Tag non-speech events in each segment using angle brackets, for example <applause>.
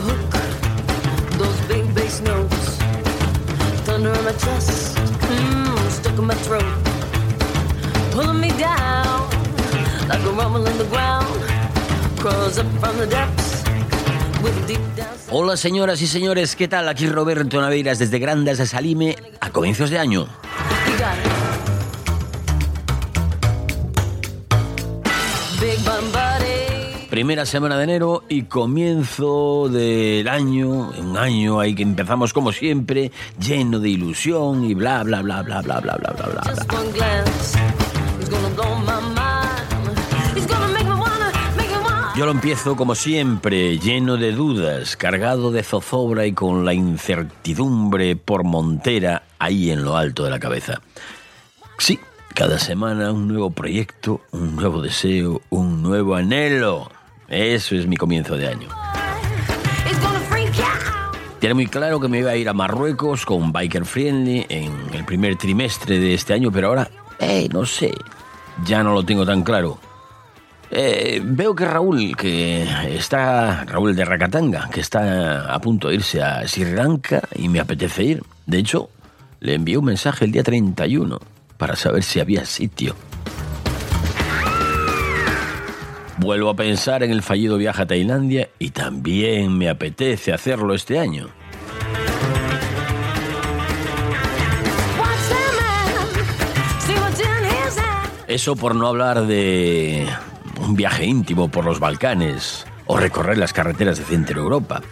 hook, those big bass notes, thunder in my chest, stuck in my throat, pulling me down like a rumble in the ground, crawls up from the depths with a deep down. Hola señoras y señores, ¿qué tal? Aquí Roberto Naveiras desde Grandas de Salime a comienzos de año. Big. Primera semana de enero y comienzo del año, un año ahí que empezamos como siempre, lleno de ilusión y bla bla bla bla bla bla bla bla bla. Yo lo empiezo como siempre, lleno de dudas, cargado de zozobra y con la incertidumbre por montera ahí en lo alto de la cabeza. Sí, cada semana un nuevo proyecto, un nuevo deseo, un nuevo anhelo. Eso es mi comienzo de año. Tiene muy claro que me iba a ir a Marruecos con Biker Friendly en el primer trimestre de este año, pero ahora, eh, no sé, ya no lo tengo tan claro. Eh, veo que Raúl, que está, Raúl de Rakatanga, que está a punto de irse a Sri Lanka y me apetece ir. De hecho, le envié un mensaje el día 31 para saber si había sitio. Vuelvo a pensar en el fallido viaje a Tailandia y también me apetece hacerlo este año. Eso por no hablar de un viaje íntimo por los Balcanes o recorrer las carreteras de Centro Europa.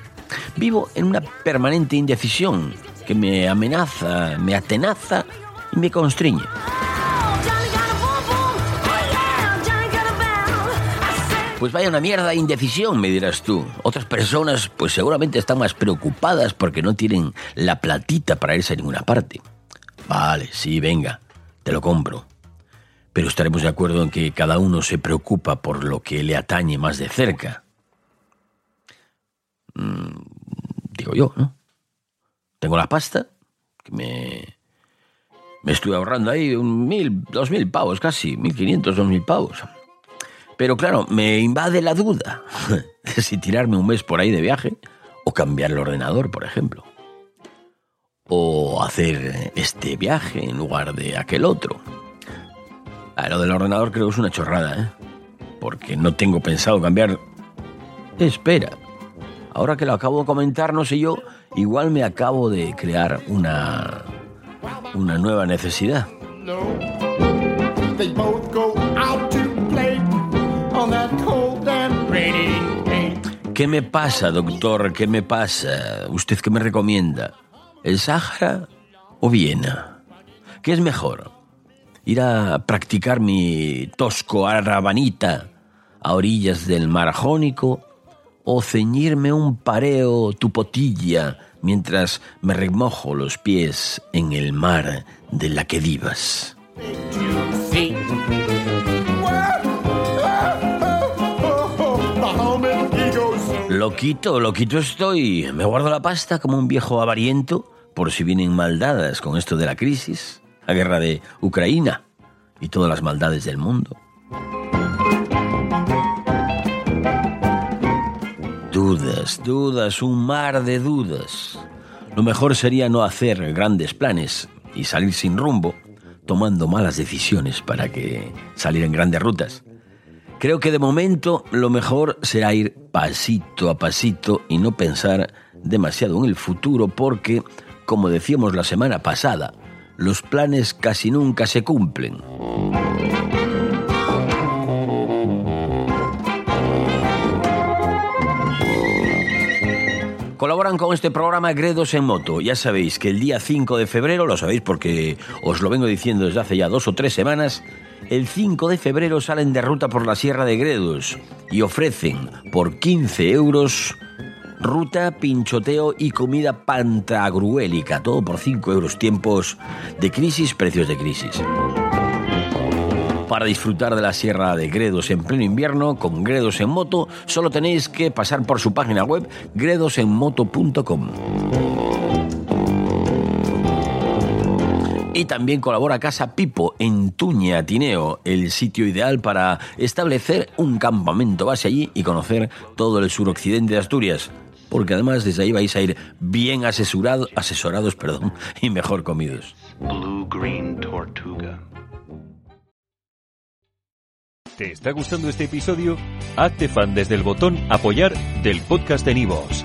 Vivo en una permanente indecisión que me amenaza, me atenaza y me constriñe. Pues vaya una mierda de indecisión, me dirás tú. Otras personas, pues seguramente están más preocupadas porque no tienen la platita para irse a ninguna parte. Vale, sí, venga, te lo compro. Pero estaremos de acuerdo en que cada uno se preocupa por lo que le atañe más de cerca. Mm, digo yo, ¿no? Tengo la pasta, que me, me estoy ahorrando ahí un mil, dos mil pavos casi, mil quinientos, dos mil pavos. Pero claro, me invade la duda de <laughs> si tirarme un mes por ahí de viaje o cambiar el ordenador, por ejemplo. O hacer este viaje en lugar de aquel otro. Ah, lo del ordenador creo que es una chorrada, ¿eh? Porque no tengo pensado cambiar... Espera. Ahora que lo acabo de comentar, no sé yo, igual me acabo de crear una... una nueva necesidad. Go ¿Qué me pasa, doctor? ¿Qué me pasa? ¿Usted qué me recomienda? ¿El Sáhara o Viena? ¿Qué es mejor? ¿Ir a practicar mi tosco arabanita a orillas del mar Jónico o ceñirme un pareo tupotilla mientras me remojo los pies en el mar de la que divas? Loquito, loquito estoy. Me guardo la pasta como un viejo avariento por si vienen maldadas con esto de la crisis, la guerra de Ucrania y todas las maldades del mundo. Dudas, dudas, un mar de dudas. Lo mejor sería no hacer grandes planes y salir sin rumbo, tomando malas decisiones para que salir en grandes rutas. Creo que de momento lo mejor será ir pasito a pasito y no pensar demasiado en el futuro porque, como decíamos la semana pasada, los planes casi nunca se cumplen. Colaboran con este programa Gredos en Moto. Ya sabéis que el día 5 de febrero, lo sabéis porque os lo vengo diciendo desde hace ya dos o tres semanas, el 5 de febrero salen de ruta por la Sierra de Gredos y ofrecen por 15 euros ruta, pinchoteo y comida pantagruélica. Todo por 5 euros. Tiempos de crisis, precios de crisis. Para disfrutar de la Sierra de Gredos en pleno invierno con Gredos en Moto, solo tenéis que pasar por su página web gredosenmoto.com. Y también colabora Casa Pipo en Tuña, Tineo, el sitio ideal para establecer un campamento base allí y conocer todo el suroccidente de Asturias. Porque además desde ahí vais a ir bien asesorado, asesorados perdón, y mejor comidos. Blue Green Tortuga. ¿Te está gustando este episodio? Hazte fan desde el botón Apoyar del podcast de Nivos.